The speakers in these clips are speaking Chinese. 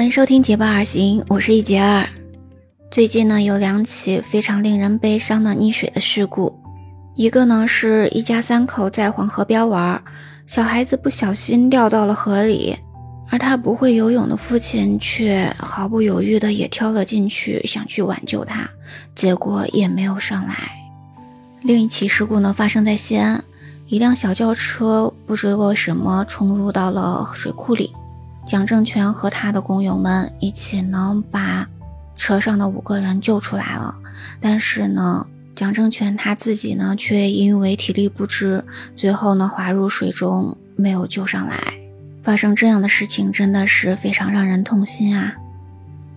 欢迎收听《结伴而行》，我是一杰儿。最近呢，有两起非常令人悲伤的溺水的事故。一个呢，是一家三口在黄河边玩，小孩子不小心掉到了河里，而他不会游泳的父亲却毫不犹豫的也跳了进去，想去挽救他，结果也没有上来。另一起事故呢，发生在西安，一辆小轿车不知为什么冲入到了水库里。蒋正权和他的工友们一起呢，把车上的五个人救出来了。但是呢，蒋正权他自己呢，却因为体力不支，最后呢滑入水中，没有救上来。发生这样的事情，真的是非常让人痛心啊！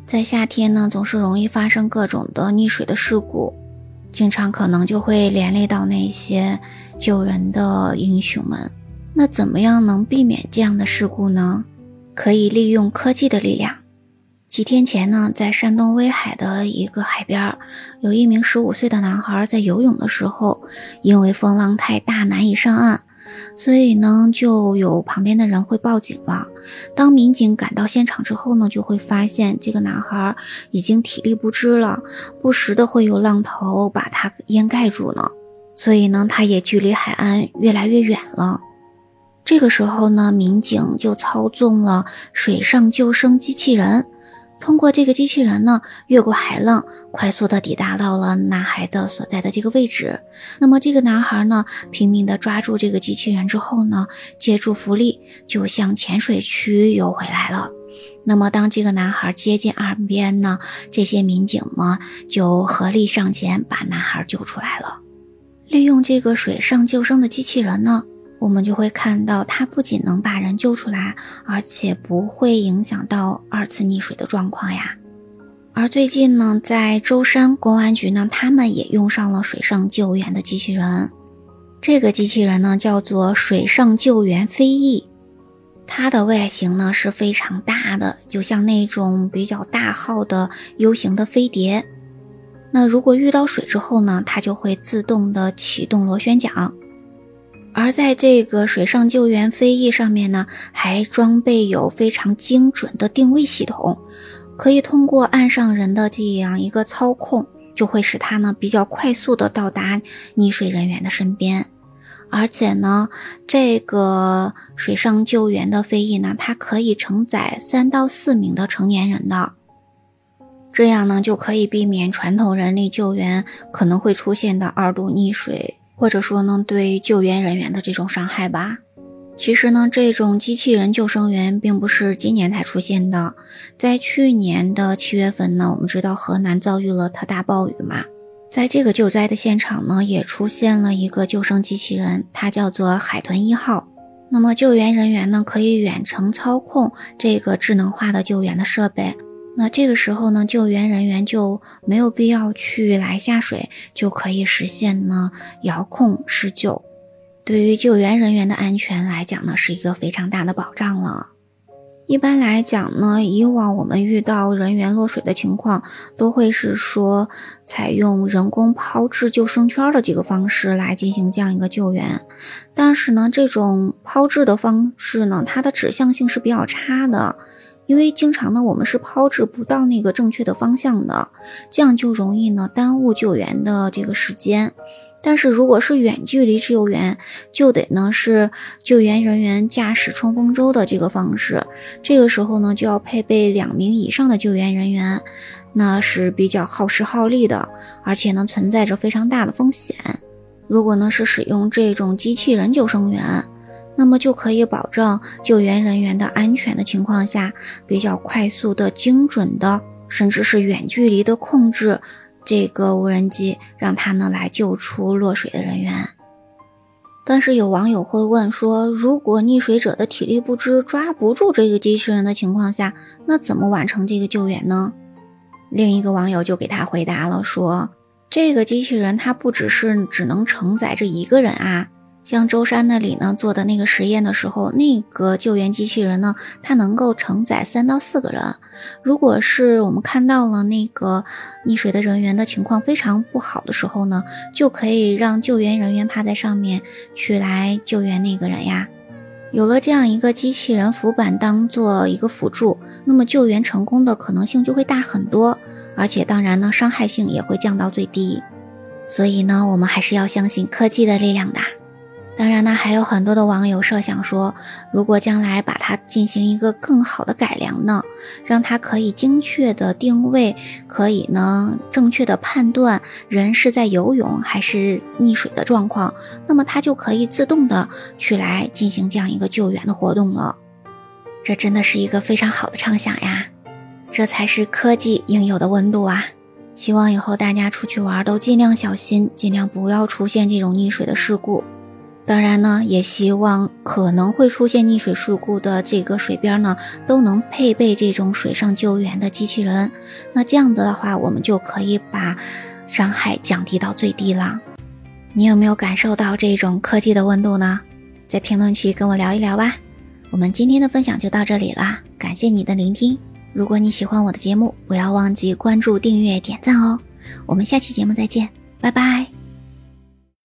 在夏天呢，总是容易发生各种的溺水的事故，经常可能就会连累到那些救人的英雄们。那怎么样能避免这样的事故呢？可以利用科技的力量。几天前呢，在山东威海的一个海边，有一名十五岁的男孩在游泳的时候，因为风浪太大难以上岸，所以呢，就有旁边的人会报警了。当民警赶到现场之后呢，就会发现这个男孩已经体力不支了，不时的会有浪头把他淹盖住呢，所以呢，他也距离海岸越来越远了。这个时候呢，民警就操纵了水上救生机器人，通过这个机器人呢，越过海浪，快速的抵达到了男孩的所在的这个位置。那么这个男孩呢，拼命的抓住这个机器人之后呢，借助浮力就向浅水区游回来了。那么当这个男孩接近岸边呢，这些民警们就合力上前把男孩救出来了。利用这个水上救生的机器人呢。我们就会看到，它不仅能把人救出来，而且不会影响到二次溺水的状况呀。而最近呢，在舟山公安局呢，他们也用上了水上救援的机器人。这个机器人呢，叫做水上救援飞翼，它的外形呢是非常大的，就像那种比较大号的 U 型的飞碟。那如果遇到水之后呢，它就会自动的启动螺旋桨。而在这个水上救援飞翼上面呢，还装备有非常精准的定位系统，可以通过岸上人的这样一个操控，就会使它呢比较快速的到达溺水人员的身边。而且呢，这个水上救援的飞翼呢，它可以承载三到四名的成年人的，这样呢就可以避免传统人力救援可能会出现的二度溺水。或者说呢，对救援人员的这种伤害吧。其实呢，这种机器人救生员并不是今年才出现的。在去年的七月份呢，我们知道河南遭遇了特大暴雨嘛，在这个救灾的现场呢，也出现了一个救生机器人，它叫做海豚一号。那么救援人员呢，可以远程操控这个智能化的救援的设备。那这个时候呢，救援人员就没有必要去来下水，就可以实现呢遥控施救。对于救援人员的安全来讲呢，是一个非常大的保障了。一般来讲呢，以往我们遇到人员落水的情况，都会是说采用人工抛掷救生圈的这个方式来进行这样一个救援。但是呢，这种抛掷的方式呢，它的指向性是比较差的。因为经常呢，我们是抛掷不到那个正确的方向的，这样就容易呢耽误救援的这个时间。但是如果是远距离救援，就得呢是救援人员驾驶冲锋舟的这个方式，这个时候呢就要配备两名以上的救援人员，那是比较耗时耗力的，而且呢存在着非常大的风险。如果呢是使用这种机器人救生员。那么就可以保证救援人员的安全的情况下，比较快速的、精准的，甚至是远距离的控制这个无人机，让它呢来救出落水的人员。但是有网友会问说，如果溺水者的体力不支，抓不住这个机器人的情况下，那怎么完成这个救援呢？另一个网友就给他回答了说，这个机器人它不只是只能承载这一个人啊。像舟山那里呢做的那个实验的时候，那个救援机器人呢，它能够承载三到四个人。如果是我们看到了那个溺水的人员的情况非常不好的时候呢，就可以让救援人员趴在上面去来救援那个人呀。有了这样一个机器人浮板当做一个辅助，那么救援成功的可能性就会大很多，而且当然呢，伤害性也会降到最低。所以呢，我们还是要相信科技的力量的。当然呢，还有很多的网友设想说，如果将来把它进行一个更好的改良呢，让它可以精确的定位，可以呢正确的判断人是在游泳还是溺水的状况，那么它就可以自动的去来进行这样一个救援的活动了。这真的是一个非常好的畅想呀！这才是科技应有的温度啊！希望以后大家出去玩都尽量小心，尽量不要出现这种溺水的事故。当然呢，也希望可能会出现溺水事故的这个水边呢，都能配备这种水上救援的机器人。那这样子的话，我们就可以把伤害降低到最低了。你有没有感受到这种科技的温度呢？在评论区跟我聊一聊吧。我们今天的分享就到这里啦，感谢你的聆听。如果你喜欢我的节目，不要忘记关注、订阅、点赞哦。我们下期节目再见，拜拜。